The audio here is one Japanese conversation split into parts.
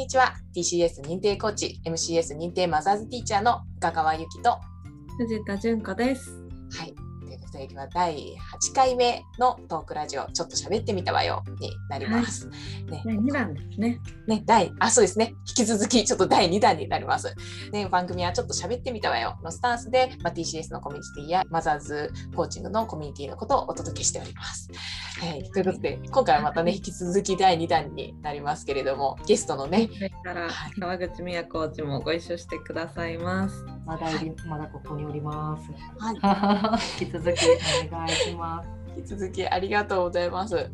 にちは TCS 認定コーチ MCS 認定マザーズティーチャーの深川由紀と藤田純子です。はいということで今第8回目のトークラジオちょっと喋ってみたわよになります、ね第2弾ですね。ね、第、あ、そうですね。引き続き、ちょっと第2弾になります。ね、番組はちょっと喋ってみたわよのスタンスで、まあ、TCS のコミュニティやマザーズコーチングのコミュニティのことをお届けしております。はい、ということで、今回はまたね、引き続き第2弾になりますけれども、ゲストのね、からはい川口美也コーチもご一緒してくださいます。まだいりまだここにおります。はい、引き続きお願いします。引き続きありがとうございます。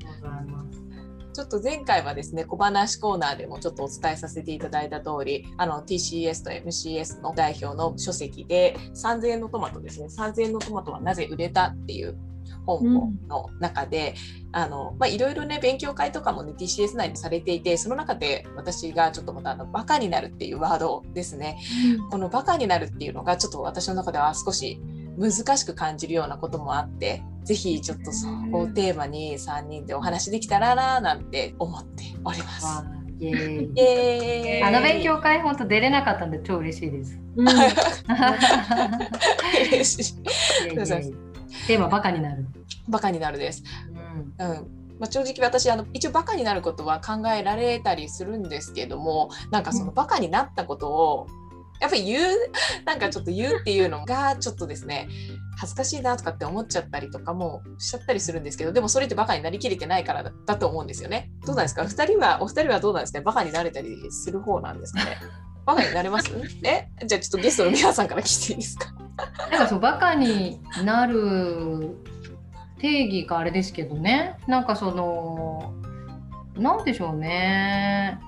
ちょっと前回はですね、小話コーナーでもちょっとお伝えさせていただいた通り、あの TCS と MCS の代表の書籍で、3000円のトマトですね、3000円のトマトはなぜ売れたっていう本の中で、あのまあ、いろいろね、勉強会とかもね、TCS 内でされていて、その中で私がちょっとまたあのバカになるっていうワードですね、このバカになるっていうのがちょっと私の中では少し難しく感じるようなこともあってぜひちょっとそこをテーマに3人でお話できたらななんて思っております。イエーイ。あの勉強会本当出れなかったんで超嬉しいです。うん。嬉しい テーマバカになる。バカになるです。うん。うん。まあ、正直私あの一応バカになることは考えられたりするんですけどもなんかそのバカになったことをやっぱり言う なんかちょっと言うっていうのがちょっとですね恥ずかしいなとかって思っちゃったりとかもしちゃったりするんですけどでもそれってバカになりきれてないからだだと思うんですよね。どうなんですか？二人はお二人はどうなんですか？バカになれたりする方なんですかね？バカになれます？え？じゃあちょっとゲストの皆さんから聞いていいですか？なんかそうバカになる定義があれですけどね。なんかそのなんでしょうね。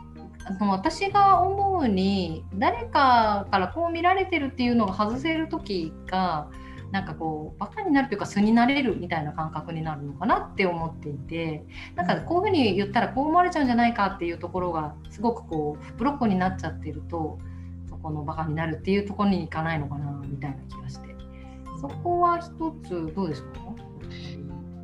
あの私が思うに誰かからこう見られてるっていうのが外せる時がなんかこうバカになるというか素になれるみたいな感覚になるのかなって思っていてなんかこういうふうに言ったらこう思われちゃうんじゃないかっていうところがすごくこうブロックになっちゃってるとこのバカになるっていうところに行かないのかなみたいな気がして。そこは一つどうですか？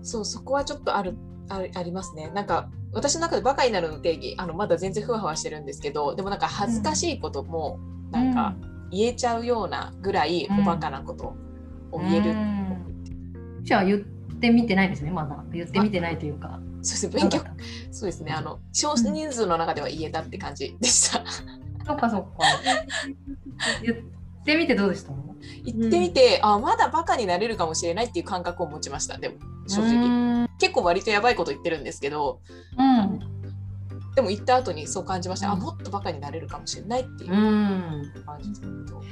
そうそこはちょっとあるあるありますね。なんか私の中でバカになるの定義あのまだ全然ふわふわしてるんですけどでもなんか恥ずかしいこともなんか言えちゃうようなぐらいうん。おバカなことを言える、うんじゃあ言ってみてないですねまだ。言ってみてないというか。そうですね。勉強。そうですね。あの少人数の中では言えたって感じでした、そっかそっか。言ってみてどうでした？言ってみて、あまだバカになれるかもしれないっていう感覚を持ちましたでも正直、うん。結構割とやばいこと言ってるんですけどうん。でも言った後にそう感じました、うん。あもっとバカになれるかもしれないっていううん。感じですけど、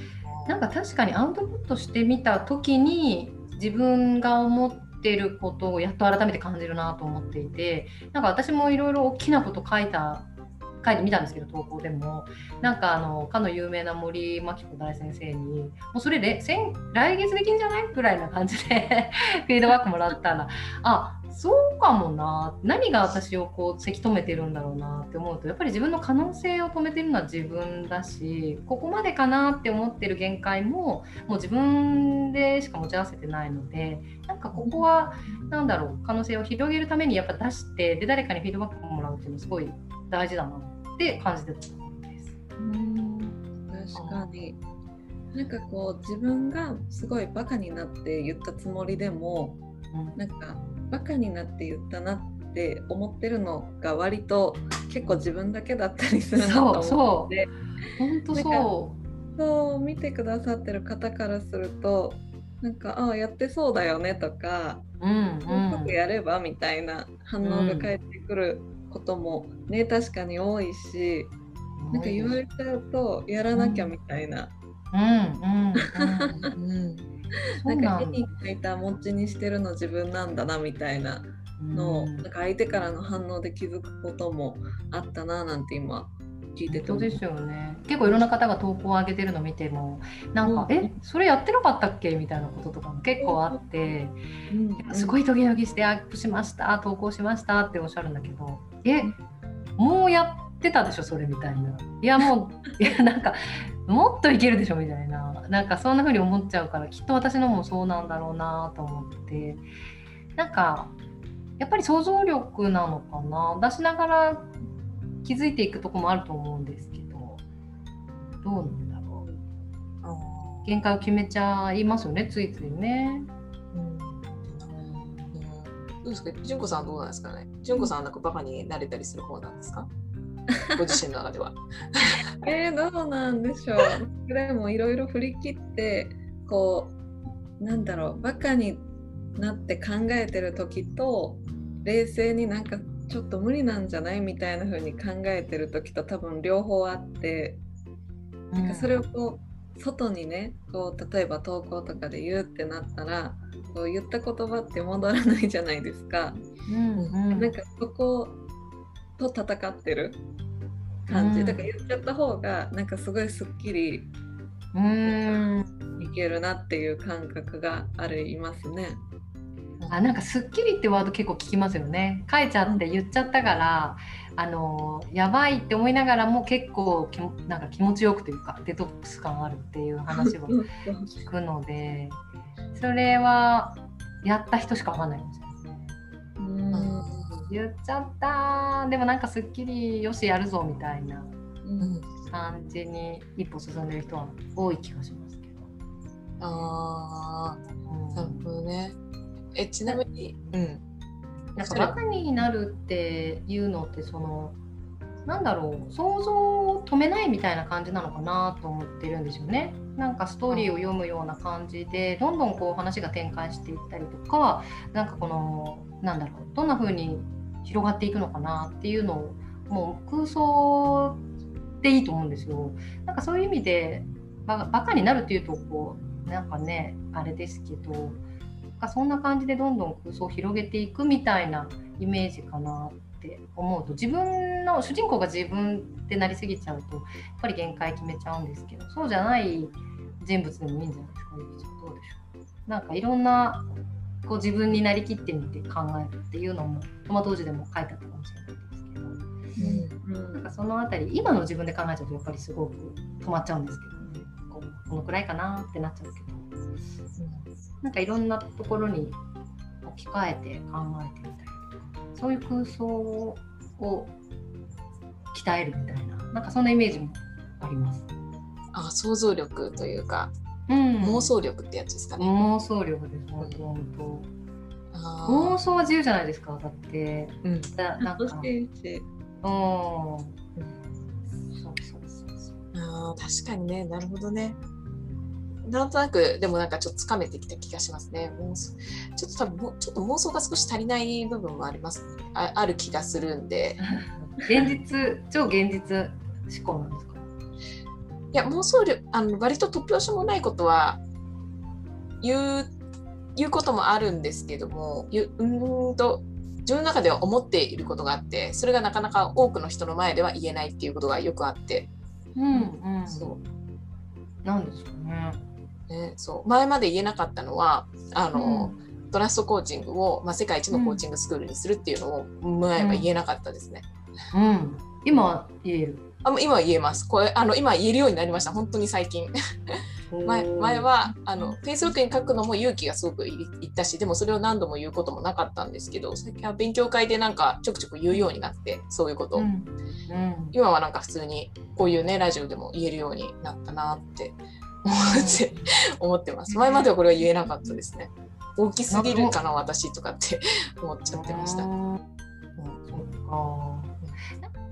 なんか確かにアウトプットしてみた時に自分が思ってることをやっと改めて感じるなと思っていてなんか私もいろいろ大きなこと書いた書いてみたんですけど投稿でも。なんかあのかの有名な森真紀子大先生にもうそれで来月できんじゃない？ぐらいな感じで フィードバックもらったらあそうかもな。何が私をこうせき止めてるんだろうなって思うとやっぱり自分の可能性を止めてるのは自分だしここまでかなって思ってる限界ももう自分でしか持ち合わせてないのでなんかここはなんだろう可能性を広げるためにやっぱ出してで誰かにフィードバックもらうっていうのすごい大事だなって感じてたんです。確かに。なんかこう自分がすごいバカになって言ったつもりでもなんかバカになって言ったなって思ってるのが割と結構自分だけだったりするなと思ってそう本当そそう見てくださってる方からするとなんかああやってそうだよねとかう。うんもうちょっとやればみたいな反応が返ってくることもね、確かに多いしうん。なんか言われちゃうとやらなきゃみたいな、なんか絵に描いた餅にしてるの自分なんだなみたいなのを、うん。なんか相手からの反応で気づくこともあったななんて今聞いててですよね。結構いろんな方が投稿を上げてるの見てもなんか「うん。えそれやってなかったっけ?」みたいなこととかも結構あってうん。すごいドキドキして「アップしました投稿しました」っておっしゃるんだけど「えもうやってたでしょそれ」みたいな「いやもう いやなんかもっといけるでしょ」みたいな。なんかそんな風に思っちゃうからきっと私のもそうなんだろうなと思って。なんかやっぱり想像力なのかな。出しながら気づいていくとこもあると思うんですけど。どうなんだろう。限界を決めちゃいますよねついついね。うんどうですか純子さんはどうなんですかね純子さんはなんかバカになれたりする方なんですか？ご自身の中では。えー、どうなんでしょう。でもいろいろ振り切ってこうなんだろうバカになって考えてる時と冷静になんかちょっと無理なんじゃないみたいな風に考えてる時と多分両方あってなんかそれをこう外にねこう例えば投稿とかで言うってなったらこう言った言葉って戻らないじゃないですか。うんうん。なんかそこと戦ってる感じ、うん。だから言っちゃった方がなんかすごいすっきりうん。いけるなっていう感覚がありますね。あなんか「すっきり」ってワード結構聞きますよね。書いちゃって言っちゃったから、あのやばいって思いながらも結構きもなんか気持ちよくというかデトックス感あるっていう話を 聞くのでそれはやった人しかわかんないんですよ。うん言っちゃったでもなんかすっきりよしやるぞみたいなうん感じに一歩進んでる人は多い気がしますけど。あうんあ、なるほどね。え、ちなみに、うん。なんかバカになるっていうのってそのなんだろう想像を止めないみたいな感じなのかなと思ってるんですよね。なんかストーリーを読むような感じでどんどんこう話が展開していったりとかなんかこのなんだろうどんな風に広がっていくのかなっていうのをもう空想でいいと思うんですよ。なんかそういう意味でバカになるっていうとこうなんかねあれですけどなんかそんな感じでどんどん空想を広げていくみたいなイメージかなって思うと自分の主人公が自分ってなりすぎちゃうとやっぱり限界決めちゃうんですけどそうじゃない人物でもいいんじゃないですかどうでしょう。なんかいろんなこう自分になりきってみて考えるっていうのもトマト王子でも書いてあったかもしれないですけど。うん。なんかそのあたり今の自分で考えちゃうとやっぱりすごく止まっちゃうんですけどね。こうこのくらいかなってなっちゃうけど。なんかいろんなところに置き換えて考えてみたりとかそういう空想を鍛えるみたいななんかそんなイメージもあります。あ、想像力というか、うん妄想力ってやつですかね。妄想力です本当本当あ妄想は自由じゃないですかだってーうん。だなんかうん楽しいしそうそうそうそうあー確かにね、なるほどね。なんとなく、でもなんかちょっとつかめてきた気がしますね。妄想ちょっと多分もう、ちょっと妄想が少し足りない部分もあります、あある気がするんで。現実超現実思考なんですか？いや、妄想力、あの割と突拍子もないことは言う、言うこともあるんですけども、ゆうーんと、自分の中では思っていることがあって、それがなかなか多くの人の前では言えないっていうことがよくあって、うんうんそう。なんですかねね、そう前まで言えなかったのはあの、トラストコーチングを、まあ、世界一のコーチングスクールにするっていうのを前は言えなかったですね。うん、うん、今は言えるあ今は言えます。これあの今言えるようになりました。本当に最近。前前はあの Facebook に書くのも勇気がすごくいいったし、でもそれを何度も言うこともなかったんですけど、最近は勉強会でなんかちょくちょく言うようになって、そういうことを。うんうん今はなんか普通にこういうねラジオでも言えるようになったなって思って思ってます。前まではこれは言えなかったですね。大きすぎるかな私とかって 思っちゃってました。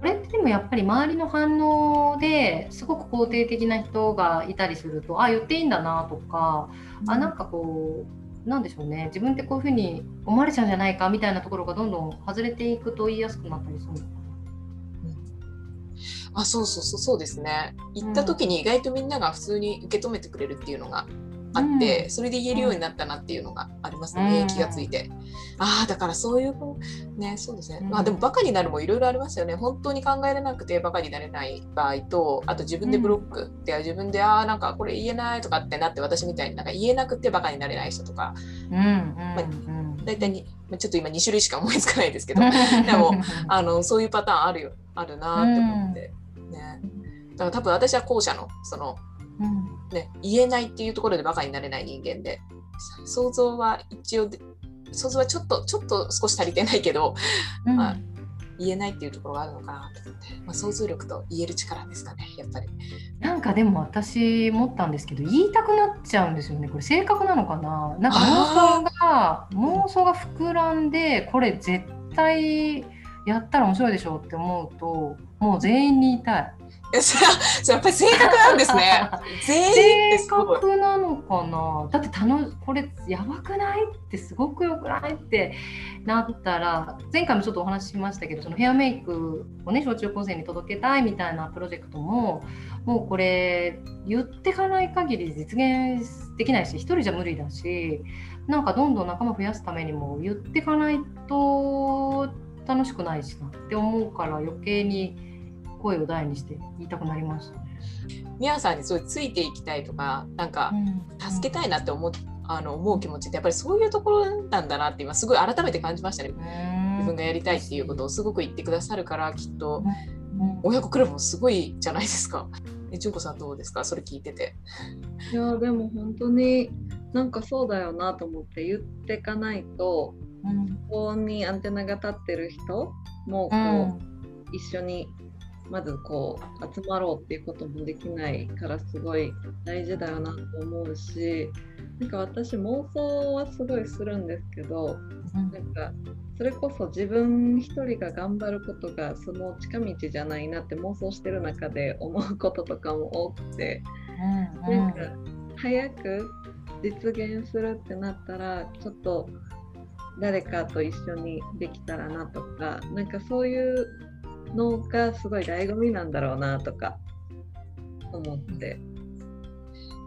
これってでもやっぱり周りの反応ですごく肯定的な人がいたりするとあ言っていいんだなとか、あなんかこうなんでしょうね自分ってこういうふうに思われちゃうんじゃないかみたいなところがどんどん外れていくと言いやすくなったりするのかあそうそうそうそうですね。行った時に意外とみんなが普通に受け止めてくれるっていうのがあって、うんそれで言えるようになったなっていうのがありますうんね、気がついて。ああだからそういうねそうですね。うんまあでもバカになるもいろいろありますよね。本当に考えれなくてバカになれない場合と、あと自分でブロックで、自分でああなんかこれ言えないとかってなって私みたいになんか言えなくてバカになれない人とか、な。うんうんうん大体にまあちょっと今2種類しか思いつかないですけど、でも あのそういうパターンあるよあるなって思って、ね。だから多分私は後者のそのうん。ね言えないっていうところでバカになれない人間で想像は一応で想像はちょっとちょっと少し足りてないけど、うん。まあ言えないっていうところがあるのかなと思って、まあ、想像力と言える力ですかねやっぱり。なんかでも私思ったんですけど言いたくなっちゃうんですよね。これ性格なのかな？なんか妄想が妄想が膨らんでこれ絶対やったら面白いでしょって思うともう全員に言いたい。やっぱり性格なんですね。性格なのかな？だって楽これやばくない？ってすごくよくない？ってなったら前回もちょっとお話ししましたけどそのヘアメイクをね小中高生に届けたいみたいなプロジェクトももうこれ言ってかない限り実現できないし一人じゃ無理だしなんかどんどん仲間増やすためにも言ってかないと楽しくないしなって思うから余計に声を大にして言いたくなりましたね。宮さんにすごいついていきたいとかなんか助けたいなって思う,、あの思う気持ちってやっぱりそういうところなんだなって今すごい改めて感じましたね。自分がやりたいっていうことをすごく言ってくださるからきっと親子クラブもすごいじゃないですか。え純子さんどうですか？それ聞いてて。いやでも本当になんかそうだよなと思って言ってかないと、うん、ここにアンテナが立ってる人もこう、うん、一緒にまずこう集まろうっていうこともできないからすごい大事だよなと思うしなんか私妄想はすごいするんですけど、なんかそれこそ自分一人が頑張ることがその近道じゃないなって妄想してる中で思うこととかも多くて、なんか早く実現するってなったらちょっと誰かと一緒にできたらなとかなんかそういうのがすごい醍醐味なんだろうなとか思って。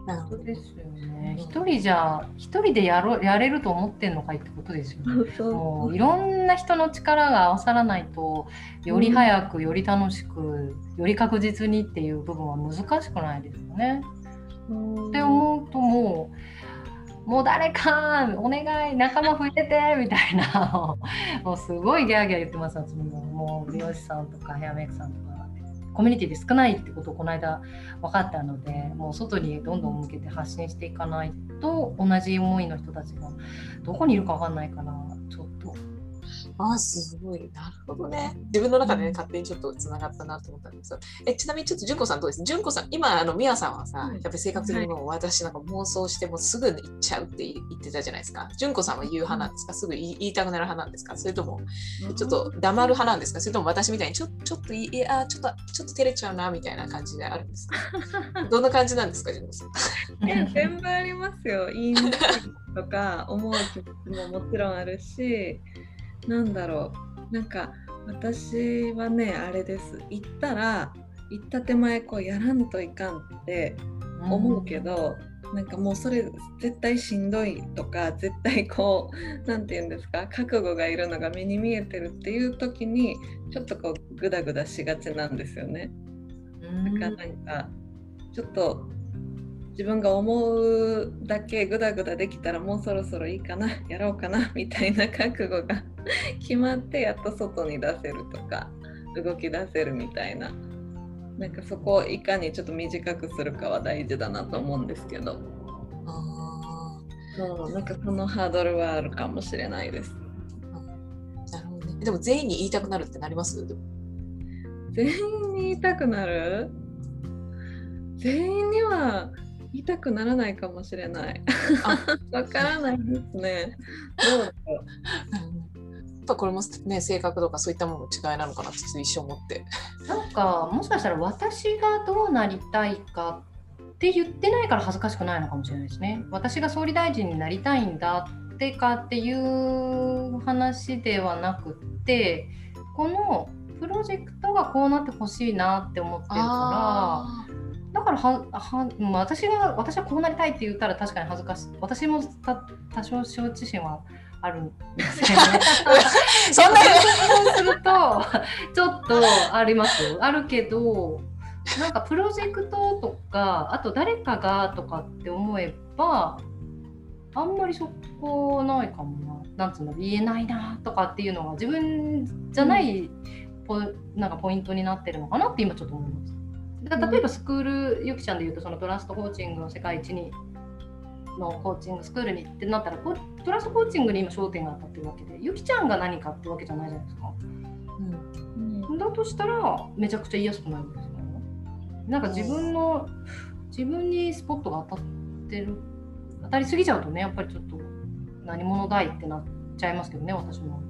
なるほどですよね。一人じゃ一人でやろやれると思ってんのかいってことですよね。もういろんな人の力が合わさらないとより早く、より楽しくより確実にっていう部分は難しくないですよね。って思うともうもう誰かお願い仲間増えてみたいな。もうすごいギャーギャー言ってます私ももう美容師さんとかヘアメイクさんとかコミュニティで少ないってことをこの間分かったのでもう外にどんどん向けて発信していかないと同じ思いの人たちがどこにいるか分かんないからあすごい。なるほどね。自分の中でね、勝手にちょっとつながったなと思ったんですえ、ちなみにちょっと純子さんどうです？純子さん、今、あの、みやさんはさ、やっぱり性格的にも私なんか妄想してもすぐ行っちゃうって言ってたじゃないですか。純子さんは言う派なんですか？すぐ言いたくなる派なんですか？それとも、ちょっと黙る派なんですか？それとも私みたいにちょちょっといや、ちょっと、ちょっと照れちゃうなみたいな感じであるんですか？どんな感じなんですか？純子さん。いや、全部ありますよ。いいとか思う気持ちももちろんあるし、なんだろう。なんか私はねあれです。行ったら行った手前こうやらんといかんって思うけど、うん、なんかもうそれ絶対しんどいとか絶対こう何て言うんですか覚悟がいるのが目に見えてるっていう時にちょっとこうグダグダしがちなんですよね。だからなんかちょっと自分が思うだけグダグダできたらもうそろそろいいかな やろうかな みたいな覚悟が 決まってやっと外に出せるとか動き出せるみたいな。なんかそこをいかにちょっと短くするかは大事だなと思うんですけど。あそうなんかそのハードルはあるかもしれないです。なるほどね、でも全員に言いたくなるってなります？全員に言いたくなる？全員には言いたくならないかもしれない。わからないですね。どうだろう。やっぱこれもね性格とかそういったものの違いなのかなって一生思って。なんかもしかしたら私がどうなりたいかって言ってないから恥ずかしくないのかもしれないですね。私が総理大臣になりたいんだってかっていう話ではなくってこのプロジェクトがこうなってほしいなって思ってるから。だからはは私が私はこうなりたいって言ったら確かに恥ずかしい私も多少承知心はあるんですけどね。そんなにするとちょっとあります。よあるけどなんかプロジェクトとかあと誰かがとかって思えばあんまりそこないかもな。なんつうの言えないなとかっていうのが自分じゃないポ,、なんかポイントになってるのかなって今ちょっと思います。例えばスクールゆきちゃんでいうとそのトラストコーチングの世界一にのコーチングスクールにってなったらトラストコーチングに今焦点が当たってるわけでゆきちゃんが何かってわけじゃないじゃないですか。うんとしたらめちゃくちゃ言いやすくなるんですか？なんか自分の自分にスポットが当たってる当たりすぎちゃうとねやっぱりちょっと何者だいってなっちゃいますけどね私も。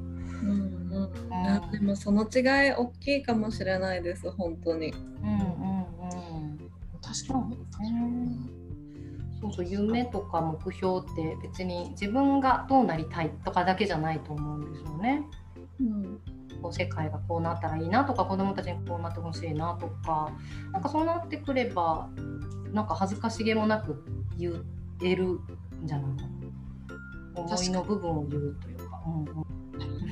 うんうんうん、でもその違い大きいかもしれないです本当に。うんうんうん、確かに、ね、そうそう夢とか目標って別に自分がどうなりたいとかだけじゃないと思うんですよね。うんこう世界がこうなったらいいなとか子どもたちにこうなってほしいなとかなんかそうなってくればなんか恥ずかしげもなく言えるんじゃないかな思いの部分を言うというか。うんうん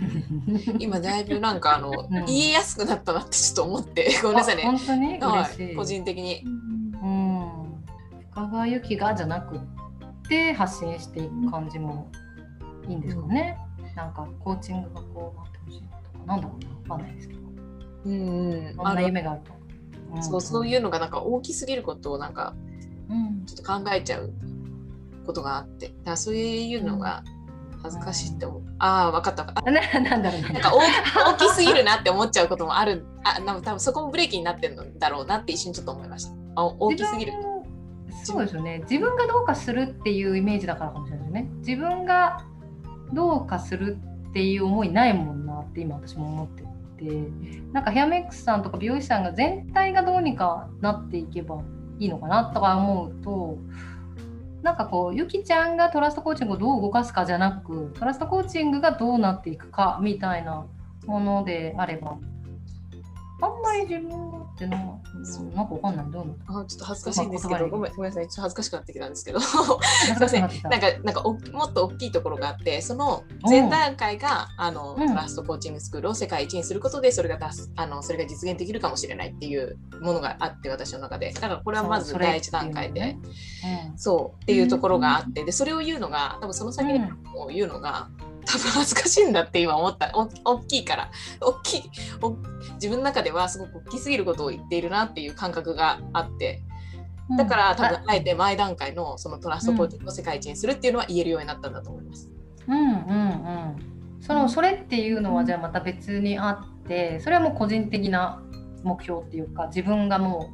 今だいぶなんかあの、うん、言いやすくなったなってちょっと思ってごめんなさいね。本当に？嬉しい、個人的に。うん。深川由紀がじゃなくて発信していく感じもいいんですかね。うん、なんかコーチングがこうなってほしいとかなんだろうなわかんないですけど。うん。そんな夢があると。うん、そうそういうのがなんか大きすぎることをなんか、うん、ちょっと考えちゃうことがあってだからそういうのが恥ずかしいって思う。ああ、分かった。あ なんだろうね。なんか大きすぎるなって思っちゃうこともある。あ、多分そこもブレーキになってるんだろうなって一瞬ちょっと思いました。あ大きすぎる。そうですよね。自分がどうかするっていうイメージだからかもしれないですね。自分がどうかするっていう思いないもんなって今私も思ってて、なんかヘアメイクさんとか美容師さんが全体がどうにかなっていけばいいのかなとか思うと、なんかこうゆきちゃんがトラストコーチングをどう動かすかじゃなくトラストコーチングがどうなっていくかみたいなものであればあんまり自分ってな、う。ん、なんかわかんない。どうあちょっと恥ずかしいんですけど、ごめんごめんなさい。ちょっと恥ずかしくなってきたんですけど。すいません。なんかなんかおもっと大きいところがあってその前段階があの、トラストコーチングスクールを世界一にすることでそれが出すあのそれが実現できるかもしれないっていうものがあって私の中で。だからこれはまず第一段階で、そうっていうところがあって。でそれを言うのが多分その先に言うのが、うん多分恥ずかしいんだって今思った。お大きいから。大きい。自分の中ではすごく大きすぎることを言っているなっていう感覚があって。だから多分あえて前段階のそのトラストコーティングを世界一にするっていうのは言えるようになったんだと思います。うんうんうん。そのそれっていうのはじゃあまた別にあってそれはもう個人的な目標っていうか自分がも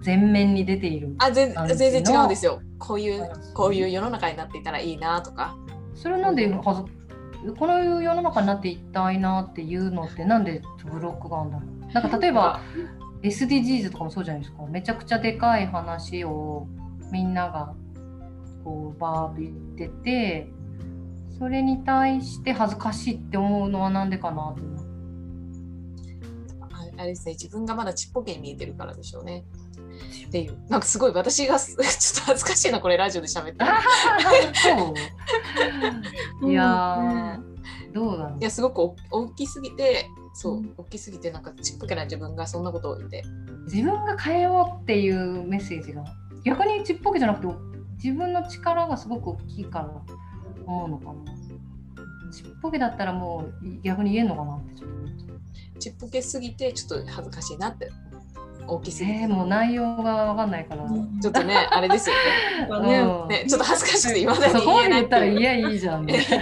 う全面に出ているあ全全然違うんですよ。こういうこういう世の中になっていたらいいなとか。それなんでこの世の中になっていったいなっていうのってなんでブロックがあるんだろう。なんか例えば SDGs とかもそうじゃないですか。めちゃくちゃでかい話をみんながこうバーッと言っててそれに対して恥ずかしいって思うのはなんでかなとあれですね。自分がまだちっぽけに見えてるからでしょうね。っていう。なんかすごい私が ちょっと恥ずかしいなこれラジオで喋って いやどうだろういやすごく大きすぎてそう、うん、大きすぎてなんかちっぽけな自分がそんなことを言って。自分が変えようっていうメッセージが。逆にちっぽけじゃなくて自分の力がすごく大きいから思うのかな。ちっぽけだったらもう逆に言えんのかなってちょっとちっぽけすぎてちょっと恥ずかしいなって大きすぎて、えー、もう内容がわかんないから、ちょっとね あれですよね。うん、ねちょっと恥ずかしくて言わないで言えない。ったらいやいいじゃん、ね、いやち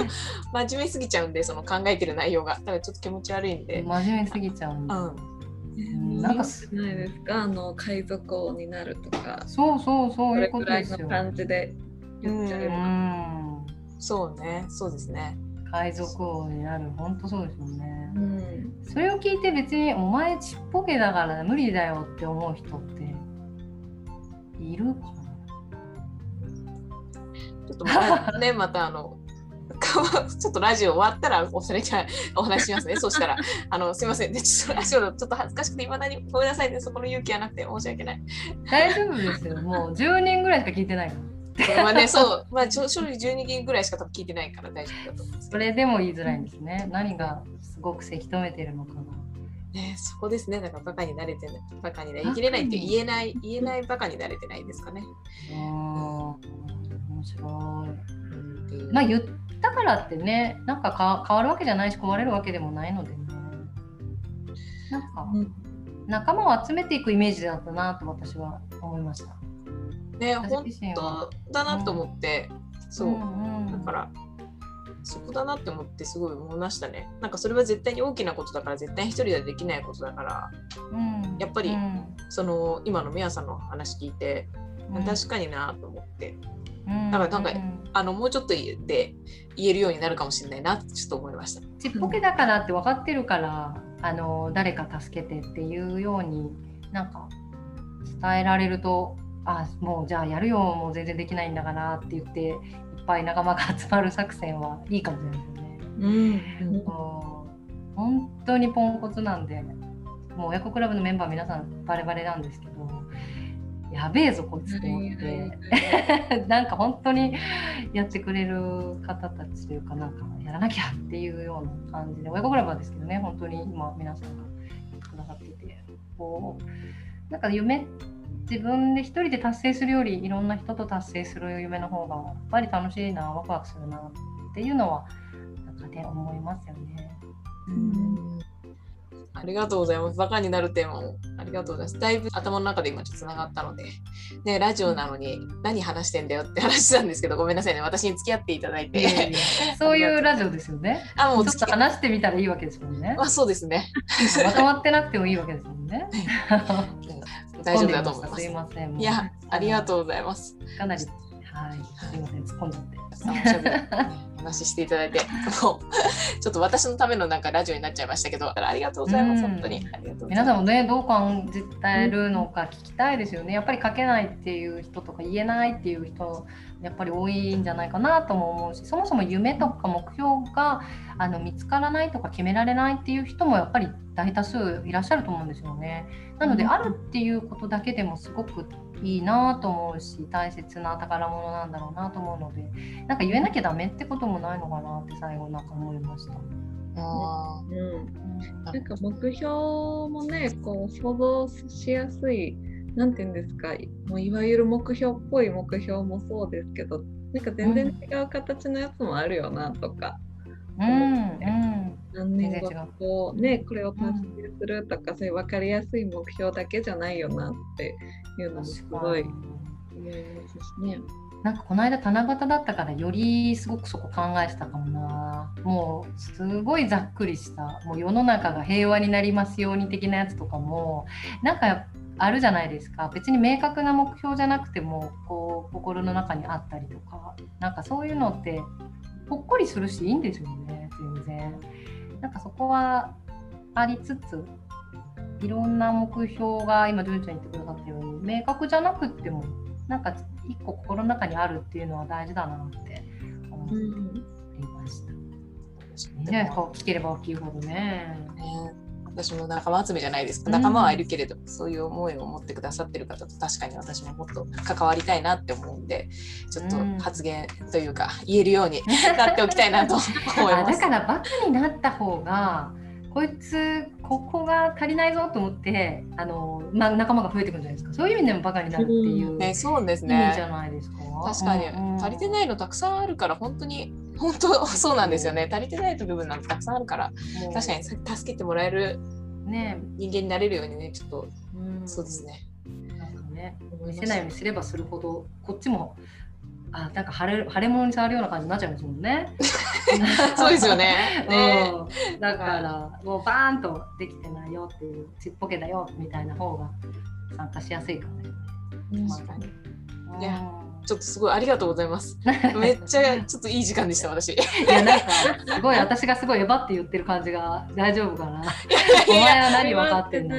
ょっと真面目すぎちゃうんでその考えてる内容が。だからちょっと気持ち悪いんで。真面目すぎちゃうんで、うん、なんか。すないですか？あの海賊王になるとか。そうそうそういうことですよ。感じで言っちゃえば、うん、そうねそうですね。海賊王になる。本当そうですよね、うん、それを聞いて別に「お前ちっぽけだから無理だよ」って思う人っているかな？ちょっとまたねまたあの ちょっとラジオ終わったらおそれじゃお話しますね。そしたら、あのすみません、ね、ちょっとラジオちょっと恥ずかしくて、いまだにごめんなさいね、そこの勇気はなくて申し訳ない。大丈夫ですよ、もう10人ぐらいしか聞いてないから。まあね、そう、まあ、正直12人ぐらいしか多分聞いてないから大丈夫だと思うそれでも言いづらいんですね。何がすごくせき止めてるのかな。ね、そこですね、なんかバカになれてない、バカになりきれないって言えない、言えないバカになれてないですかね。うん、面白い。まあ言ったからってね、なんかか変わるわけじゃないし、壊れるわけでもないのでね。なんか、うん、仲間を集めていくイメージだったなと私は思いました。ね本当だなと思って、うん、そう、うんうん、だからそこだなって思ってすごい思いましたね。なんかそれは絶対に大きなことだから絶対一人ではできないことだから、うん。やっぱりうん。その今のミヤさんの話聞いて、うん。確かになと思って、うん。だからなんかうん。あのもうちょっと言って言えるようになるかもしれないなってちょっと思いました。ちっぽけだからって分かってるからあの誰か助けてっていうようになんか伝えられるとあもうじゃあやるよもう全然できないんだからって言っていっぱい仲間が集まる作戦はいいかもしれないですよね。うんうん本当にポンコツなんでもう親子クラブのメンバー皆さんバレバレなんですけどやべえぞこいつと思って。なんか本当にやってくれる方たちというか、なんかやらなきゃっていうような感じで、親子クラブはですけどね、本当に今皆さんが言ってくださってて、こう、なんか夢、自分で一人で達成するより、いろんな人と達成する夢の方が、やっぱり楽しいな、ワクワクするなっていうのは、なんかね、思いますよね。ありがとうございます。バカになるテーマもありがとうございます。だいぶ頭の中で今ちょっとつながったので、ね、ラジオなのに何話してんだよって話なんですけど、ごめんなさいね。私に付き合っていただいて。そういうラジオですよね。あ、もうちょっと話してみたらいいわけですもんね。あ、そうですね。まとまってなくてもいいわけですもんね。大丈夫だと思いますすい。ません。いや、ありがう。とうございます。かなり、はい、すいません、突っ込んじゃって。話していただいて、もうちょっと私のためのなんかラジオになっちゃいましたけど、ありがとうございます。うん本当に。ありがとうござい皆ます。さんもね、どう感じてるのか聞きたいですよね。やっぱり書けないっていう人とか言えないっていう人、やっぱり多いんじゃないかなとも思うし、そもそも夢とか目標があの見つからないとか決められないっていう人もやっぱり大多数いらっしゃると思うんですよね。なので、うんあるっていうことだけでもすごくいいなと思うし、大切な宝物なんだろうなと思うので、なんか言えなきゃダメってこともないのかなって最後なんか思いました。あうんうんなんか目標もねこう想像しやすいなんて言うんですか？もういわゆる目標っぽい目標もそうですけどなんか全然違う形のやつもあるよなとか、うんうん。何年後ねこれを達成するとか、そういう分かりやすい目標だけじゃないよなっていうのもすごい思いますしね。なんかこの間七夕だったからよりすごくそこ考えてたかもな。もうすごいざっくりした。もう世の中が平和になりますように的なやつとかもなんかあるじゃないですか。別に明確な目標じゃなくてもこう心の中にあったりとか。なんかそういうのってほっこりするしいいんですよね。全然。なんかそこはありつついろんな目標が今ジュンちゃん言ってくださったように明確じゃなくってもなんか一個心の中にあるっていうのは大事だなって思ってうん。いました。いいでね、もこう聞ければ大きいほどね。ね私も仲間集めじゃないですかうん仲間はいるけれど、そういう思いを持ってくださってる方と確かに私ももっと関わりたいなって思うんでちょっとうん発言というか言えるように なっておきたいなと 思います。あだからバカになった方がこいつここが足りないぞと思ってあの、まあ、仲間が増えてくるんじゃないですかそういう意味でもバカになるっていう意ね、そうです味じゃね。ないですか？確かに、うんうん足りてないのたくさんあるから本当に本当そうなんですよね。足りてない部分なんてたくさんあるから。確かに助けてもらえるね、人間になれるようにねちょっとうん。そうですね。なんかね見せないようにすればするほどこっちもあなんか腫れ腫れ物に触るような感じになっちゃいますもんね。そうですよね。ね。うん、だからもうバーンとできてないよっていうちっぽけだよみたいな方が参加しやすいかもしれない。確かに。いやうんちょっとすごいありがとうございます。めっちゃちょっといい時間でした私。いいやなんかすごい私がすごいえばって言ってる感じが大丈夫かな？お前は何分かってんの？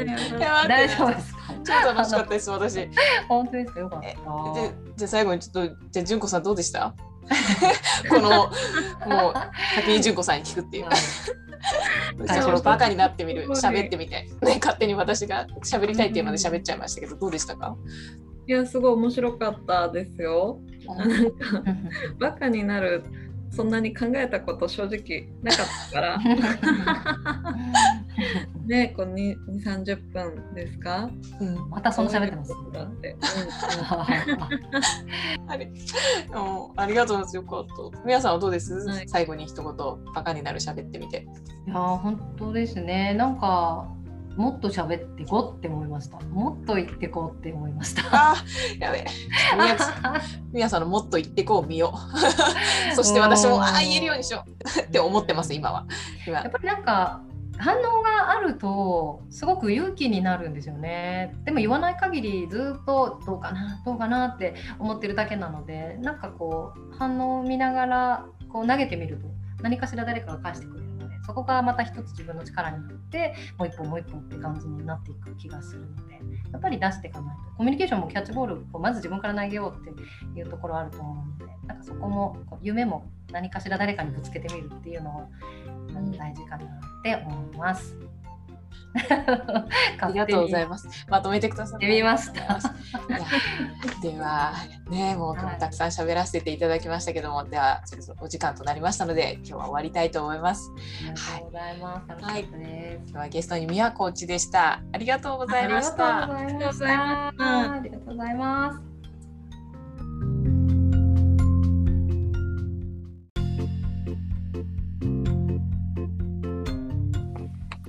大丈夫ですか。超楽しかったです私。で本当ですか？よかった。じゃあ最後にちょっとじゃあ純子さんどうでした？このもう先に純子さんに聞くっていう。最初のバカになってみる喋ってみて、ね、勝手に私が喋りたいテーマで喋っちゃいましたけどどうでしたか？いやすごい面白かったですよ。なんかバカになるそんなに考えたこと正直なかったから。ねこう2 30分ですか？うん、またその喋ってます。だって、うん。ありがとうございます。よかった。皆さん。はどうです、はい最後に一言、バカになる喋ってみて。いやー本当ですねなん。かもっと喋ってこうって思いました。もっと言ってこうって思いました。あやべみやさんのもっと言ってこう見よう。そして私もああ言えるようにしよう。って思ってます今は。今。やっぱりなんか反応があるとすごく勇気になるんですよね。でも言わない限りずっとどうかなどうかなって思ってるだけなのでなんかこう反応を見ながらこう投げてみると何かしら誰かが返してくれるそこがまた一つ自分の力になってもう一歩もう一歩って感じになっていく気がするのでやっぱり出していかないとコミュニケーションもキャッチボールをまず自分から投げようっていうところあると思うのでなんかそこも夢も何かしら誰かにぶつけてみるっていうのを大事かなって思います。ありがとうございます。まとめてくださってみました。ではねもうたくさん喋らせていただきましたけども、はい、ではお時間となりましたので今日は終わりたいと思います。ありがとうございます。はい。今日はゲストに宮コーチでした。ありがとうございました。ありがとうございます。ありがとうございます。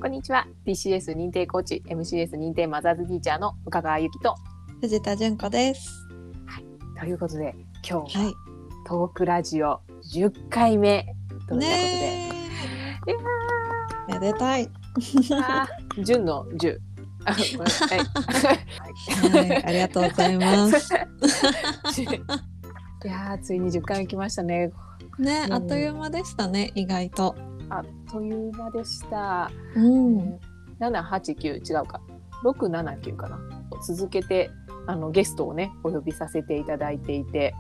こんにちは。TCS 認定コーチ MCS 認定マザーズティーチャーの深川由紀と藤田純子です、はい、ということで今日は、はい、トークラジオ10回目。ということで、いやめでたい。純の10 はい、はい、ありがとうございます。いやついに10回目来ましたね。ね、あっという間でしたね意外と。あっという間でした。うん、789違うか。679かな。続けてあのゲストをねお呼びさせていただいていて。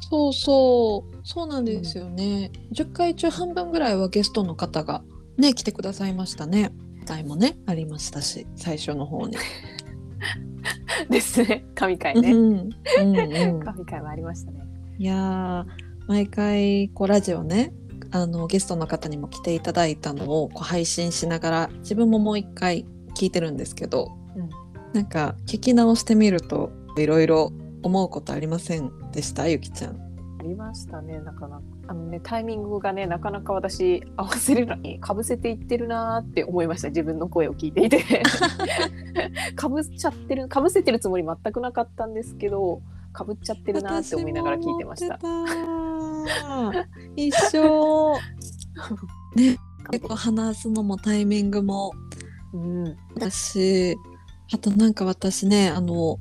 そうそう。そうなんですよね、うん、10回中半分ぐらいはゲストの方がね来てくださいましたね。題もねありましたし最初の方に。ですね。神回ね、うん。うんうん、神回もありましたね。いや毎回こうラジオねあのゲストの方にも来ていただいたのをこう配信しながら自分ももう一回聞いてるんですけど、うん、なんか聞き直してみるといろいろ思うことありませんでした？ゆきちゃん。ありましたね。なかなか。あのねタイミングがねなかなか私合わせるのにかぶせていってるなって思いました。自分の声を聞いていて。かぶっちゃってるかぶせてるつもり全くなかったんですけどかぶっちゃってるなって思いながら聞いてました。一緒。ね、結構話すのもタイミングも。うん、私、あとなんか私ね、あの、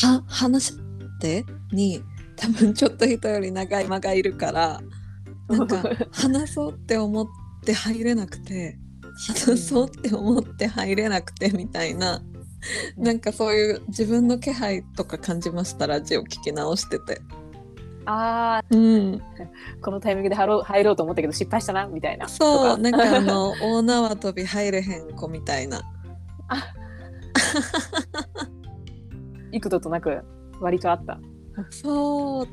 か話してに多分ちょっと人より長い間がいるからなんか 話そうって思って入れなくて話そうって思って入れなくてみたいな、なんかそういう自分の気配とか感じました？ラジオ聞き直してて。ああ、うん、このタイミングで入ろう入ろうと思ったけど失敗したなみたいな。そうなんかあの大縄跳び入れへん子みたいな。あ。幾度となく割とあった。そう。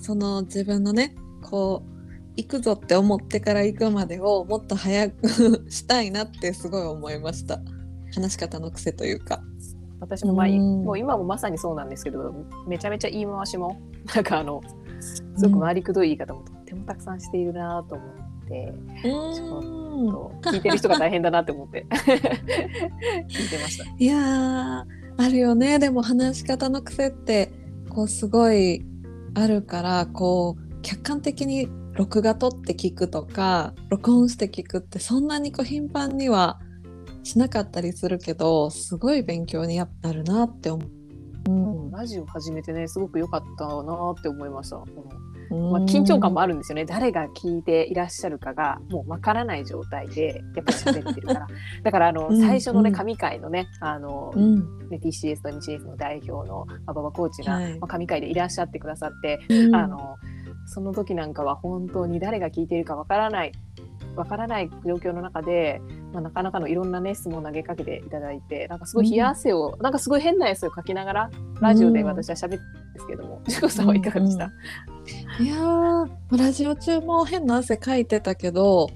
その自分のねこう行くぞって思ってから行くまでをもっと早く したいなってすごい思いました話し方の癖というか。私もまあ、もう今もまさにそうなんですけどめちゃめちゃ言い回しも なんかあのすごく回りくどい言い方もとってもたくさんしているなと思って、ちょっと聞いてる人が大変だなって思って。聞いてました。いやあるよね。でも話し方の癖ってこうすごいあるからこう客観的に録画撮って聞くとか録音して聞くってそんなにこう頻繁にはしなかったりするけどすごい勉強になるなって思う。うん、ラジオ始めてねすごく良かったなって思いました。このまあ、緊張感もあるんですよね。誰が聞いていらっしゃるかがもうわからない状態でやっぱり喋ってるから。だからあの、最初のね神回のねあの、うん、ね TCS と MCS の代表の馬場コーチが、はい、まあ、神回でいらっしゃってくださって、うん、あのその時なんかは本当に誰が聞いているかわからないわからない状況の中で、まあ、なかなかのいろんなね質問を投げかけていただいてなんかすごい冷や汗を、うん、なんかすごい変な汗をかきながらラジオで私は喋ってるんですけども、ジ、う、コ、さんはいかがでした、うん、いやラジオ中も変な汗かいてたけど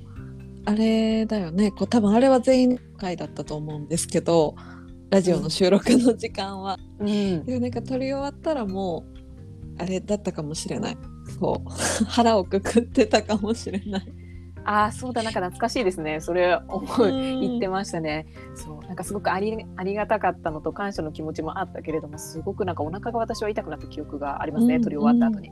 あれだよね。こう多分あれは全員回だったと思うんですけどラジオの収録の時間は。うん、でなんか撮り終わったらもうあれだったかもしれない。こう 腹をくくってたかもしれない。ああそうだなんか懐かしいですね。それ思う言ってましたね。そうなんかすごくありありがたかったのと感謝の気持ちもあったけれどもすごくなんかお腹が私は痛くなった記憶がありますね、うん撮り終わった後に、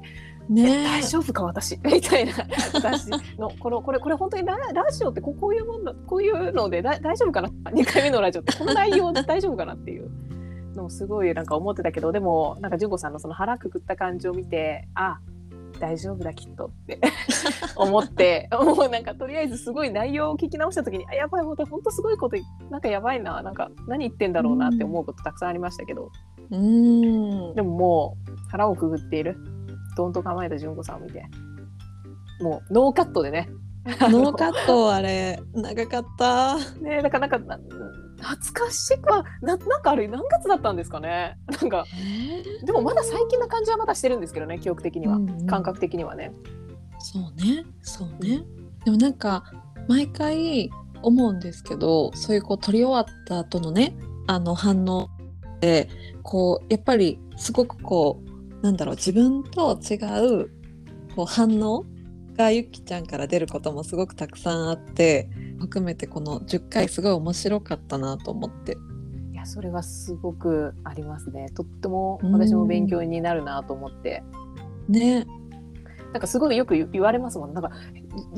ねえ。大丈夫か私？みたいな。私のこのこれこれ本当にララジオってこうこういうもんだこういうのでだ大丈夫かな？2回目のラジオってこの内容で大丈夫かなっていうのをすごいなんか思ってたけどでもなんか純子さんのその腹くくった感じを見てあ大丈夫だきっとって。思って。もうなんかとりあえずすごい内容を聞き直した時にあやばい本当本当すごいことなんかやばいな。なんか何言ってんだろうなって思うことたくさんありましたけど、うん。でももう腹をくくっている。どんと構えた純子さんを見て。もうノーカットでね。ノーカットあれ。長かった。ねだからなんかな懐かしくはななんかあれ何月だったんですかね？なんかでもまだ最近な感じはまだしてるんですけどね記憶的には、うんうん。感覚的にはね。そうねそうね。でもなんか毎回思うんですけどそういうこう撮り終わった後のねあの反応でこうやっぱりすごくこうなんだろう自分と違うこう反応がゆきちゃんから出ることもすごくたくさんあって含めてこの10回すごい面白かったなと思って。いやそれはすごくありますね。とっても私も勉強になるなと思って、ねなんかすごいよく言言われますもん。なんか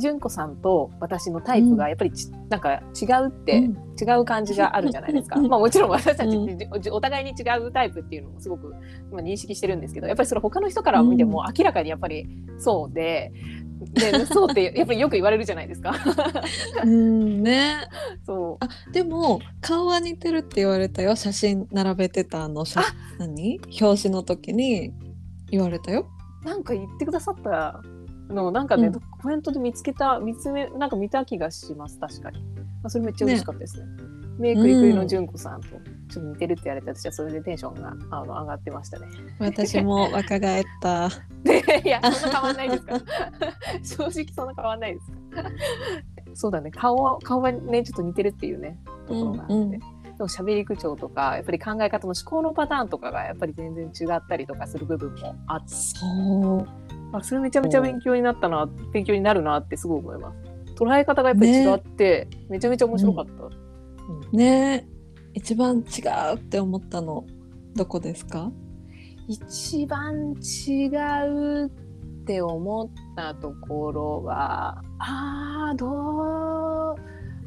純子さんと私のタイプがやっぱりち、なんか違うって、うん。違う感じがあるじゃないですか。うん。まあもちろん私たちうおお互いに違うタイプっていうのもすごくまあ認識してるんですけどやっぱりそれ他の人から見ても明らかにやっぱりそうで。でそうってやっぱりよく言われるじゃないですか。うんね。そう。あでも顔は似てるって言われたよ。写真並べてたあの写何？表紙の時に言われたよ。なんか言ってくださったのをなんかね、うん。コメントで見つけた見つめなんか見た気がします確かに、まあ、それめっちゃ嬉しかったですね。メイクリクリの純子さんとちょっと似てるって言われて私はそれでテンションがあの上がってましたね。私も若返った。で いやそんな変わんないですか。正直そんな変わんないです。かそうだね。顔は顔はねちょっと似てるっていうねところがあって、うんうんでも喋り口調とかやっぱり考え方の思考のパターンとかがやっぱり全然違ったりとかする部分もあって。そう。あそれめちゃめちゃ勉強になったな勉強になるなってすごい思います。捉え方がやっぱり違って、めちゃめちゃ面白かった、ね。一番違うって思ったのどこですか？一番違うって思ったところはあーどう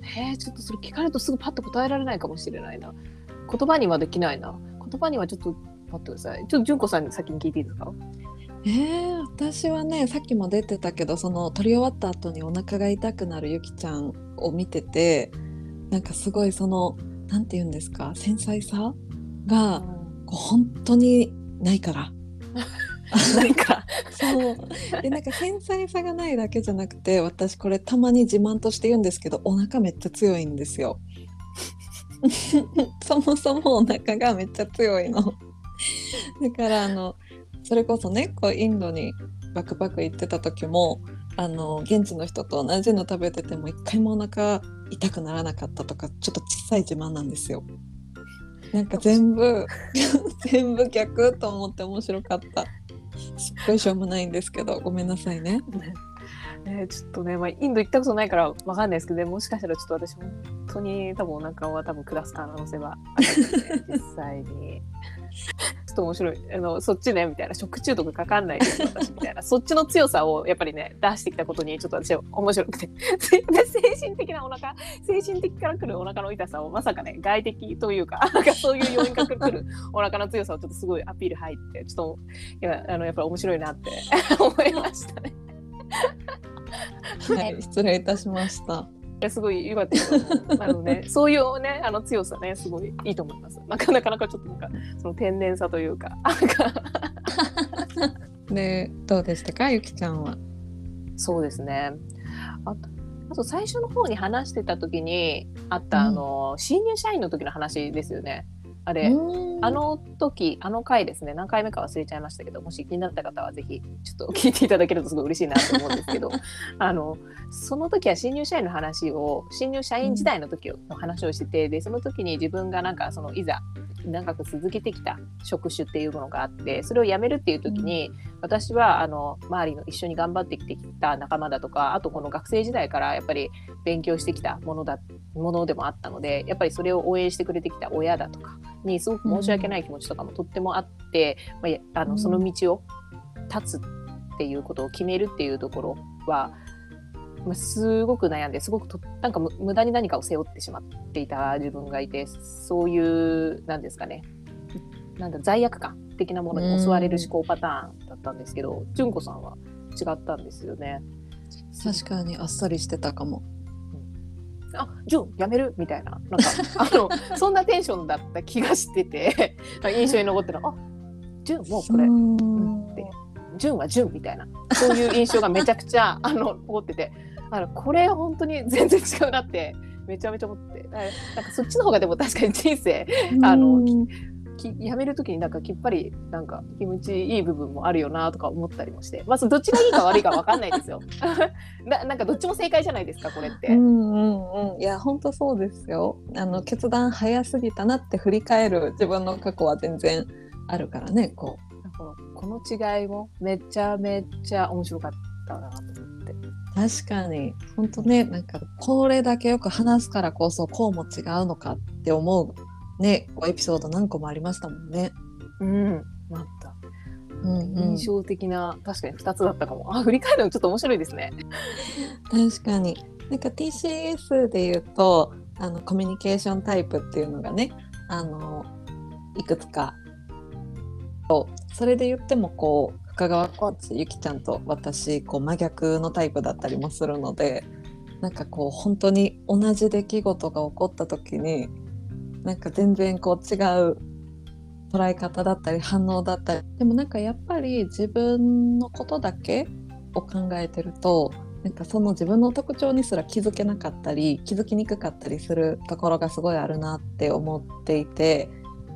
えー、ちょっとそれ聞かれるとすぐパッと答えられないかもしれないな。言葉にはできないな。言葉にはちょっと待ってくださいちょっと純子さんに先に聞いていいですか？えー、私はねさっきも出てたけどその撮り終わった後にお腹が痛くなるゆきちゃんを見ててなんかすごいそのなんて言うんですか繊細さがこう本当にないから。なんかそうでなんか 繊細さがないだけじゃなくて私これたまに自慢として言うんですけどお腹めっちゃ強いんですよ。そもそもお腹がめっちゃ強いの。だからあのそれこそねこうインドにバックパック行ってた時もあの現地の人と同じの食べてても一回もお腹痛くならなかったとかちょっと小さい自慢なんですよ。なんか全部全部逆と思って面白かった。すっごいしょうもないんですけどごめんなさいね。ね、ちょっとね、まあ、インド行ったことないからわかんないですけど、ね、もしかしたらちょっと私本当に多分お腹は多分下す可能性はありますね実際に。ちょっと面白いあのそっちねみたいな食中毒かかんないです私みたいなそっちの強さをやっぱりね出してきたことにちょっと私は面白くて精神的なお腹精神的から来るお腹の痛さをまさかね外的というかなんかそういう要因から来るお腹の強さをちょっとすごいアピール入ってちょっといやあのやっぱり面白いなって思いましたね。はい、失礼いたしました。いやすごい良かった。あのね、そういうね、あの強さね、すごいいいと思います。なかなかなかちょっとなんか、その天然さというか、なんかでどうでしたかゆきちゃんは？そうですね。あと、あと最初の方に話してた時にあった、うんあの新入社員の時の話ですよね。あれ、うん。あの時、あの回ですね、何回目か忘れちゃいましたけど、もし気になった方はぜひ、ちょっと聞いていただけるとすごい嬉しいなと思うんですけど、あの、その時は新入社員の話を、新入社員時代の時の話をしてて、で、その時に自分がなんか、その、いざ、長く続けてきた職種っていうものがあってそれを辞めるっていう時に、私はあの周りの一緒に頑張ってきてきた仲間だとかあとこの学生時代からやっぱり勉強してきたものだものでもあったのでやっぱりそれを応援してくれてきた親だとかにすごく申し訳ない気持ちとかもとってもあって、まあや、あのその道を立つっていうことを決めるっていうところは、まあ、すごく悩んですごくとなんかむ無駄に何かを背負ってしまっていた自分がいてそういうなんですかねなんだ罪悪感的なものに襲われる思考パターンだったんですけど純子さんは違ったんですよね。確かにあっさりしてたかも。あ、ジュンやめる？みたいな、なんか、あの、そんなテンションだった気がしてて、印象に残ってるの、あ、ジュンもうこれ、う。んって。ジュンはジュンみたいな、そういう印象がめちゃくちゃ、あの、残ってて、あの、これ本当に全然違うなって、めちゃめちゃ思って、なんかそっちの方がでも確かに人生、あのうんきやめるときになんかきっぱりなんか気持ちいい部分もあるよなとか思ったりもして。まあそどっちがいいか悪いか分かんないですよ。ななんかどっちも正解じゃないですかこれって、うんうんうん、いや本当そうですよ。あの決断早すぎたなって振り返る自分の過去は全然あるからねこなんかこの違いもめちゃめちゃ面白かったなと思って。う確かに。本当ねなんかこれだけよく話すからこそこうも違うのかって思うねこうエピソード何個もありましたもんね。うんなった。うんうん。印象的な、確かに2つだったかも。あ振り返るのちょっと面白いですね。確かに。なんか TCS で言うとあのコミュニケーションタイプっていうのがねあのいくつか。そうそれで言ってもこう深川コーチゆきちゃんと私こう真逆のタイプだったりもするのでなんかこう本当に同じ出来事が起こった時になんか全然こう違う捉え方だったり反応だったり。でもなんかやっぱり自分のことだけを考えてるとなんかその自分の特徴にすら気づけなかったり気づきにくかったりするところがすごいあるなって思っていて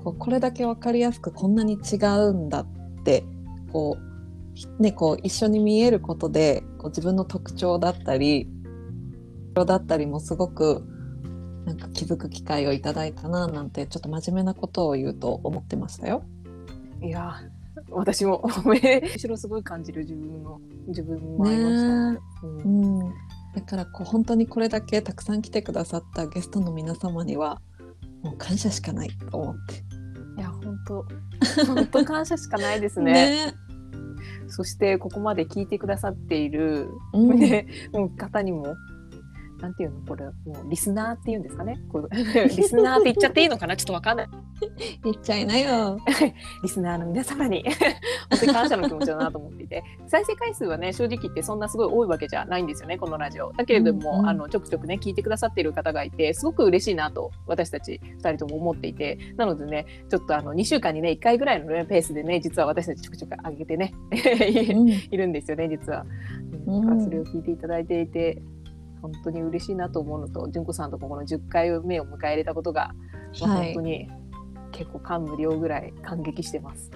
こうこれだけ分かりやすくこんなに違うんだってこう,ね、こう一緒に見えることでこう自分の特徴だったり色だったりもすごくなんか気づく機会をいただいたななんてちょっと真面目なことを言うと思ってましたよ。いやー私も後ろすごい感じる自分の自分もありました、ねうん。うん、だからこう本当にこれだけたくさん来てくださったゲストの皆様にはもう感謝しかないと思って。いや本当本当感謝しかないです ね。そしてここまで聞いてくださっている、うん。ねうん方にもなんていうの？これもうリスナーっていうんですかね？これ リスナーって言っちゃっていいのかな？ちょっとわかんない。言っちゃいなよ。リスナーの皆様に。本当に感謝の気持ちだなと思っていて。再生回数はね正直言ってそんなすごい多いわけじゃないんですよねこのラジオ。だけれども、うんうん。あのちょくちょくね聞いてくださっている方がいてすごく嬉しいなと私たち2人とも思っていて。なのでねちょっとあの2週間にね1回ぐらいの、ね、ペースでね実は私たちちょくちょく上げてねうんいるんですよね実は。うん。それを聞いていただいていて本当に嬉しいなと思うのと純子さんとここの10回目を迎え入れたことが、まあはい本当に結構感無量ぐらい感激してます。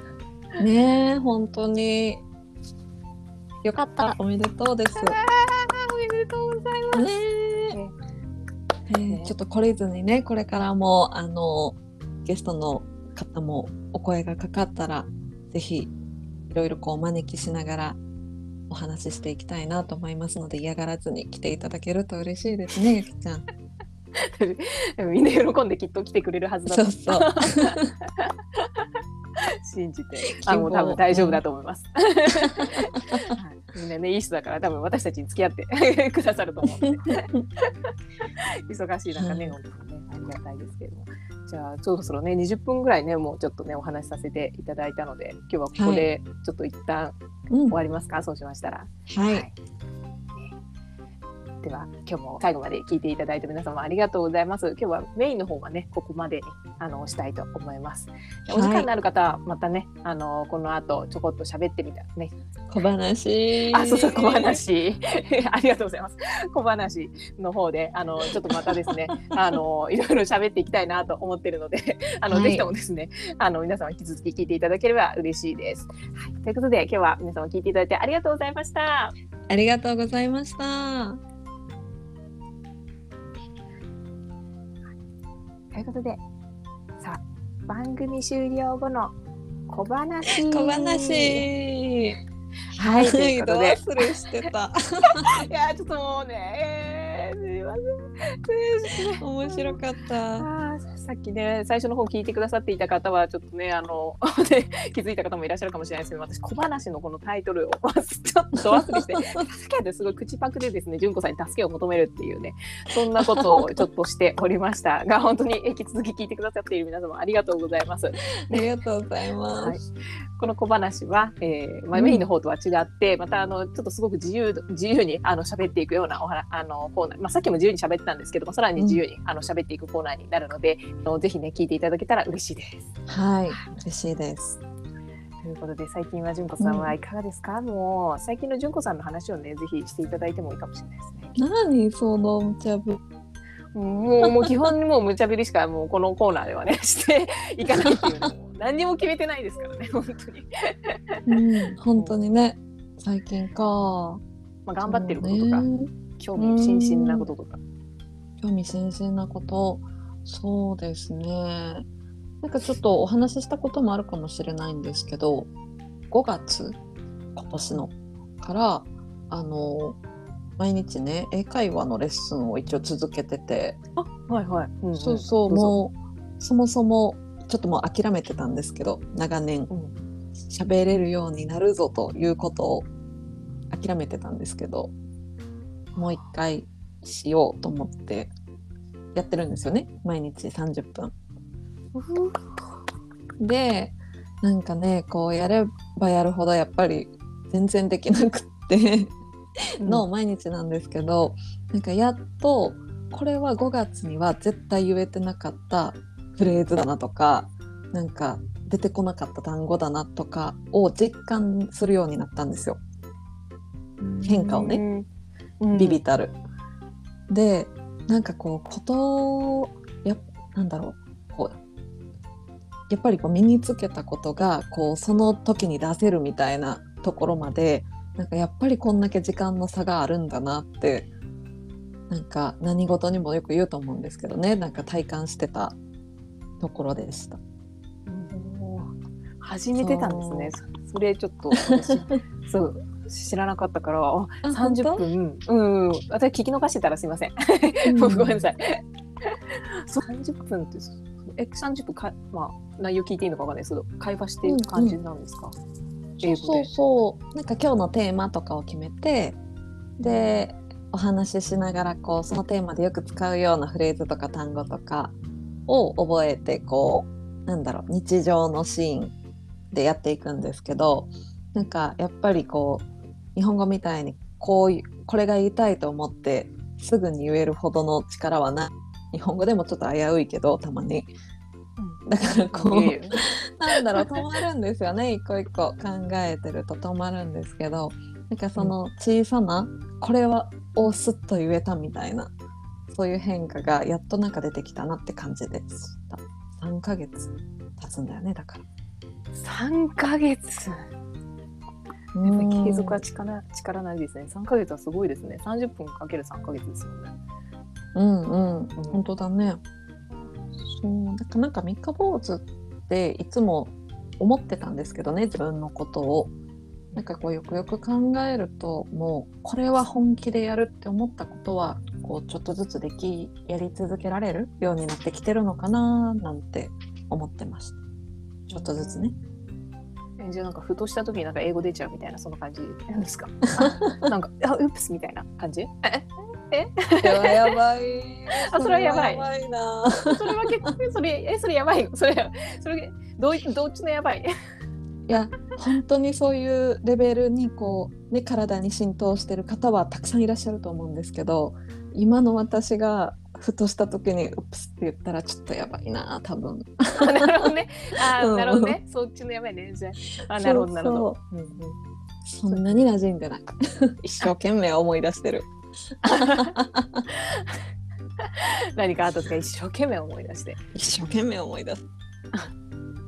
ねえ本当によかったおめでとうです。おめでとうございます。ねええーちょっと懲りずにねこれからもあのゲストの方もお声がかかったらぜひいろいろこうお招きしながらお話ししていきたいなと思いますので嫌がらずに来ていただけると嬉しいですねゆきちゃん。みんな喜んできっと来てくれるはずだと。そうそう。信じて、あもう多分大丈夫だと思います。はい。みんなねいい人だから多分私たちに付き合ってくださると思うので。忙しい中ね、はい。本当にねありがたいですけれども。じゃあそろそろね20分ぐらいねもうちょっとねお話しさせていただいたので今日はここでちょっと一旦うん終わりますか、そうしましたら。はい、ねでは今日も最後まで聞いていただいた皆様ありがとうございます。今日はメインの方はねここまでにあのしたいと思います。でお時間のある方はまたね、あのこの後ちょこっと喋ってみたね。小話。あそうそう小。話 ありがとうございます。小話の方であのちょっとまたですね あのいろいろ喋っていきたいなと思ってるのであの、はいぜひともですねあの皆様引き続き聞いていただければ嬉しいです。はい、ということで今日は皆様聞いていただいてありがとうございました。ありがとうございました。ということで、さあ、番組終了後の小話。小話。はい、ということで。忘れしてた。いや、ちょっともうね、えー、すみません。面白かった。あーさっきね最初の方聞いてくださっていた方はちょっとねあの ね気づいた方もいらっしゃるかもしれないですけど私小話のこのタイトルを ちょっと忘れして助けてすごい口パクでですね純子さんに助けを求めるっていうねそんなことをちょっとしておりましたが 本当に引き続き聞いてくださっている皆様ありがとうございます。ありがとうございます。この小話は、えーまあ、メインの方とは違って、またあのちょっとすごく自由自由にあの喋っていくようなおはあのコーナー、まあ、さっきも自由に喋ったんですけどもさらに自由に、あの喋っていくコーナーになるのであのぜひね聞いていただけたら嬉しいです。はい、嬉しいです。ということで最近は純子さんはいかがですか、もう最近の純子さんの話をねぜひしていただいてもいいかもしれないですね。何その無茶ぶもうもう基本もう無茶ぶりしかもうこのコーナーではねしていかないっていうのも何にも決めてないですからね本当に。うん、本当にね、最近か。まあ、頑張ってることとか、ね興味津々なこととか。興味津々なこと、そうですね。なんかちょっとお話ししたこともあるかもしれないんですけど、5月、今年のから、あの、毎日ね、英会話のレッスンを一応続けてて、あはいはい。うんんそうそう、もう、そもそも、ちょっともう諦めてたんですけど、長年、うん喋れるようになるぞということを諦めてたんですけど、もう一回しようと思ってやってるんですよね。毎日30分。で、なんかね、こうやればやるほどやっぱり全然できなくって。の毎日なんですけど、なんかやっとこれは5月には絶対言えてなかったフレーズだなとかなんか出てこなかった単語だなとかを実感するようになったんですよ。変化をね、うん。ビビたる。でなんかこうことやなんだろうこうやっぱりこう身につけたことがこうその時に出せるみたいなところまでなんかやっぱりこんだけ時間の差があるんだなってなんか何事にもよく言うと思うんですけどねなんか体感してたところでした。始めてたんですね。そそれちょっと私 そう知らなかったから、ああ30分、うん、私聞き逃してたらすいません。ごめんなさい。そう30分ってえ30分かまあ内容聞いていいのかわかんないですけど会話してる感じなんですか？英語そうで。そうなんか今日のテーマとかを決めてでお話ししながらこうそのテーマでよく使うようなフレーズとか単語とかを覚えてこうなんだろう日常のシーンでやっていくんですけどなんかやっぱりこう日本語みたいにこういうこれが言いたいと思ってすぐに言えるほどの力はない。日本語でもちょっと危ういけどたまに。だからこういなんだろう止まるんですよね。一個一個考えてると止まるんですけどなんかその小さなこれはをスッと言えたみたいなそういう変化がやっとなんか出てきたなって感じでした。3ヶ月経つんだよねだから。3ヶ月。やっぱり継続は力力ないですね。3ヶ月はすごいですね。30分かける3ヶ月ですよね。うんうん。本当だね。そう。だからなんか三日坊主っていつも思ってたんですけどね自分のことを。なんかこうよくよく考えるともうこれは本気でやるって思ったことはこうちょっとずつできやり続けられるようになってきてるのかななんて思ってました。ちょっとずつね。えじゃあなんかふとした時になんか英語出ちゃうみたいなそんな感じなんですか？あ なんかあウップスみたいな感じ？え？やばいやばい。あそれはやばい。やばいな。それは結構それえそれやばいそれそれどどっちのやばい？いや本当にそういうレベルにこう、ね、体に浸透してる方はたくさんいらっしゃると思うんですけど今の私がふとした時に「ウップス」って言ったらちょっとやばいな多分。なるほどね。あー、うん。なるほどね。そっちのやばいね。じゃあ。あなるほどなるほど。うんうん。そんなに馴染んでなく一生懸命思い出してる。何かあった時は一生懸命思い出して。一生懸命思い出す。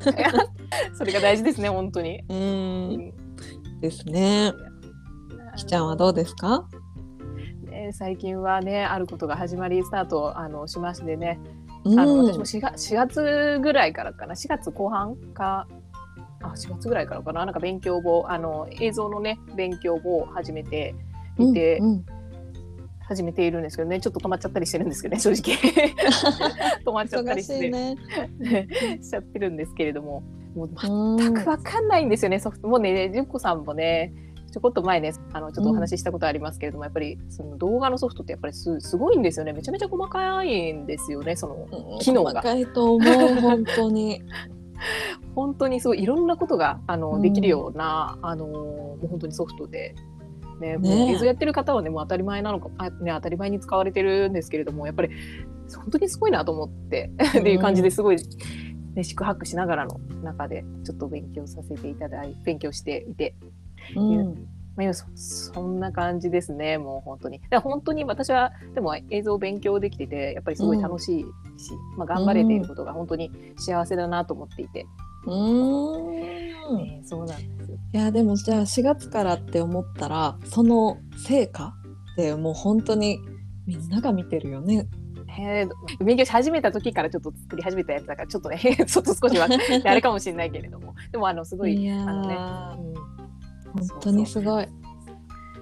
それが大事ですね本当に。うーん。ですね。きちゃんはどうですか？ね最近はねあることが始まりスタートあのしましてね。うん。あの私も 4, 月4月ぐらいからかな。4月後半かあ4月ぐらいからかな。なんか勉強をあの映像のね勉強を始めていて、うんうん。始めているんですけどね。ちょっと止まっちゃったりしてるんですけどね正直。止まっちゃった忙りししていね。しちゃってるんですけれども。もううん。全くわかんないんですよね、ソフト。もうね純子さんもねちょこっと前ねあのちょっとお話ししたことありますけれども、やっぱりその動画のソフトってやっぱりすすごいんですよね。めちゃめちゃ細かいんですよねそのうん。機能が。細かいと思う本当に。本当にすごいいろんなことがあの、うん。できるようなあのもう本当にソフトで。ね、もう映像やってる方はねもう当たり前なのかあ、ね、当たり前に使われてるんですけれどもやっぱり本当にすごいなと思ってっていう感じですごい、ね、宿泊しながらの中でちょっと勉強させていただい勉強していて、うん。まあ、そそんな感じですねもう本当に。本当に私はでも映像を勉強できててやっぱりすごい楽しいし、まあ、頑張れていることが本当に幸せだなと思っていて、うん。ねそうなんですよ。いやでもじゃあ4月からって思ったらその成果ってもう本当にみんなが見てるよね。へー勉強し始めた時からちょっと作り始めたやつだからちょっとね ちょっと少しは あれかもしれないけれども。でもあのすごいあのね、ーうん、本当にすごい。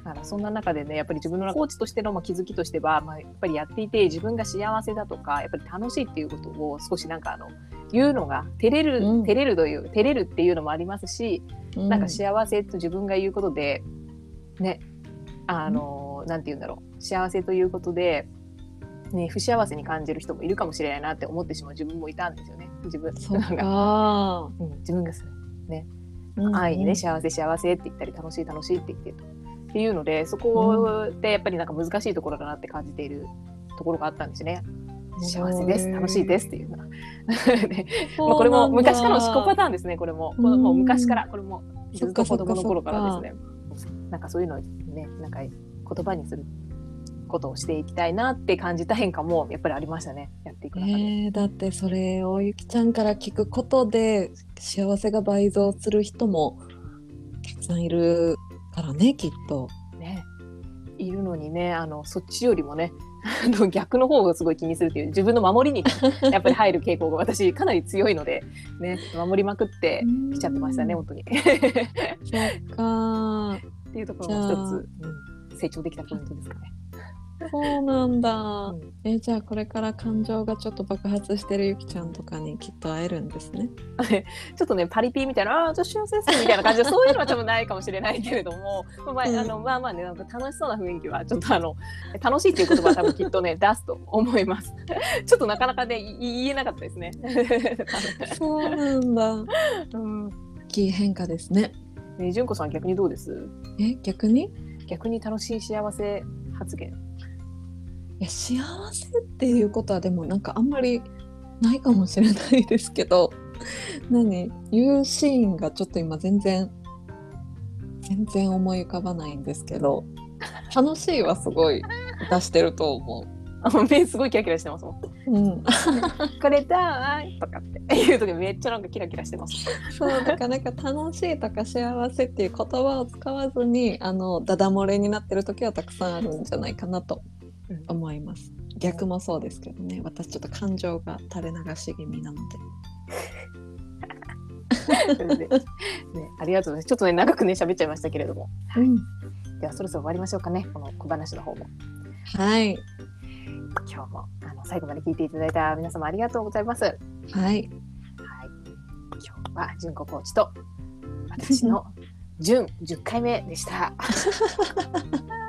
だからそんな中でねやっぱり自分のコーチとしてのまあ気づきとしては、まあ、やっぱりやっていて自分が幸せだとかやっぱり楽しいっていうことを少しなんかあの言うのが照れる、うん。照れるという照れるっていうのもありますし、なんか幸せと自分が言うことでねあの、なんて言うんだろう幸せということで、ね、不幸せに感じる人もいるかもしれないなって思ってしまう自分もいたんですよね。自分そうなん自分がうん安易にね、幸せ幸せって言ったり楽しい楽しいって言ってるとっていうのでそこでやっぱりなんか難しいところだなって感じているところがあったんですね。幸せです楽しいですっていうのは。でまあ、これも昔からの思考パターンですねこれも。このもう昔からこれもずっと子供の頃からですね。なんかそういうのをねなんか言葉にすることをしていきたいなって感じた変化もやっぱりありましたねやっていく中で。えー、だってそれをゆきちゃんから聞くことで幸せが倍増する人もたくさんいるからねきっと。ね、いるのにねあのそっちよりもね 逆の方をすごい気にするっていう自分の守りにやっぱり入る傾向が私かなり強いので、ね、守りまくってきちゃってましたね本当に。っそっか ていうところも一つ、うん成長できたポイントですかね。そうなんだ。うんえじゃあこれから感情がちょっと爆発してるゆきちゃんとかにきっと会えるんですね。ちょっとねパリピみたいな「ああ私幸せです」みたいな感じで そういうのは多分ないかもしれないけれども、まあうんあのまあまあねなんか楽しそうな雰囲気はちょっとあの 楽しいっていう言葉は多分きっとね出すと思います。ちょっとなかなかねい言えなかったですね。そうなんだ。うん大きい変化ですね。ね純子さん逆にどうです？え逆に？逆に楽しい幸せ発言。いや幸せっていうことはでもなんかあんまりないかもしれないですけど 何？言うシーンがちょっと今全然全然思い浮かばないんですけど楽しいはすごい出してると思あ目すごいキラキラしてますもん。う。うん、これだーいとかって言う時めっちゃなんかキラキラしてます。そうだからなんか楽しいとか幸せっていう言葉を使わずにあのダダ漏れになってる時はたくさんあるんじゃないかなと思います。逆もそうですけどね私ちょっと感情が垂れ流し気味なので。それでね、ありがとうございます。ちょっとね長くね喋っちゃいましたけれども、うんではそろそろ終わりましょうかね。この小話の方も。はい、今日もあの最後まで聞いていただいた皆様ありがとうございます。はい。はい、今日は純子コーチと私の純10回目でした。